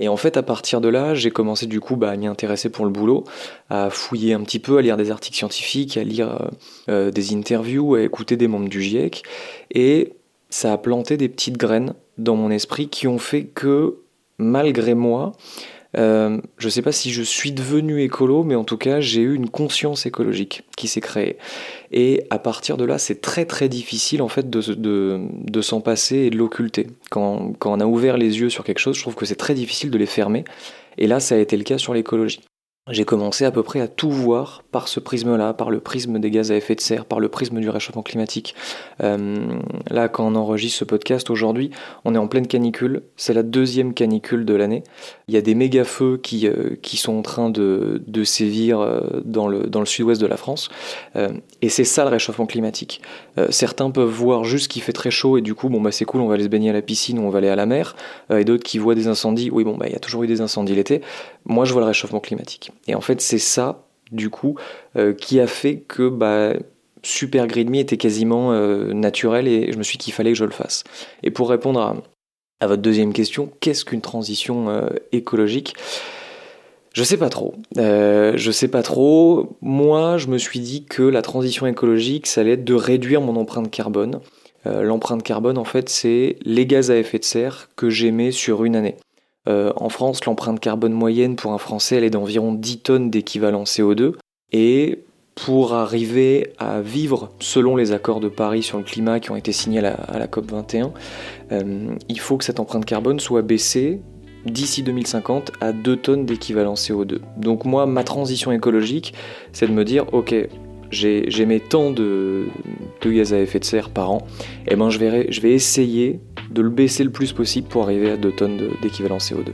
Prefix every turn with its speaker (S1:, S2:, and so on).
S1: Et en fait, à partir de là, j'ai commencé du coup bah, à m'y intéresser pour le boulot, à fouiller un petit peu, à lire des articles scientifiques, à lire euh, des interviews, à écouter des membres du GIEC. Et ça a planté des petites graines dans mon esprit qui ont fait que, malgré moi, euh, je ne sais pas si je suis devenu écolo, mais en tout cas, j'ai eu une conscience écologique qui s'est créée. Et à partir de là, c'est très très difficile en fait de, de, de s'en passer et de l'occulter. Quand, quand on a ouvert les yeux sur quelque chose, je trouve que c'est très difficile de les fermer. Et là, ça a été le cas sur l'écologie j'ai commencé à peu près à tout voir par ce prisme-là, par le prisme des gaz à effet de serre, par le prisme du réchauffement climatique. Euh, là, quand on enregistre ce podcast aujourd'hui, on est en pleine canicule. C'est la deuxième canicule de l'année. Il y a des méga feux qui, euh, qui sont en train de, de sévir euh, dans le, dans le sud-ouest de la France. et c'est ça le réchauffement climatique. certains peuvent voir juste qu'il fait très chaud et du coup, bon, bah, c'est cool, on va aller se baigner à la piscine ou on va aller à la mer. et d'autres qui voient des incendies. Oui, bon, bah, il y a toujours eu des incendies l'été. Moi, je vois le réchauffement climatique. Et en fait, c'est ça, du coup, euh, qui a fait que bah, Super Grid Me était quasiment euh, naturel et je me suis dit qu'il fallait que je le fasse. Et pour répondre à, votre deuxième question, qu'est-ce qu'une transition euh, écologique? Je sais pas trop. je sais pas trop. Moi, je me suis dit que la transition écologique, ça allait être de réduire mon empreinte carbone. L'empreinte carbone, en fait, c'est les gaz à effet de serre que j'émets sur une année. Euh, en France, l'empreinte carbone moyenne pour un Français, elle est d'environ 10 tonnes d'équivalent CO2. Et pour arriver à vivre selon les accords de Paris sur le climat qui ont été signés à la, COP 21, euh, il faut que cette empreinte carbone soit baissée d'ici 2050 à 2 tonnes d'équivalent CO2. Donc moi, ma transition écologique, c'est de me dire, ok, j'émets tant de, de, gaz à effet de serre par an, eh ben je vais, je vais essayer de le baisser le plus possible pour arriver à 2 tonnes d'équivalent CO2.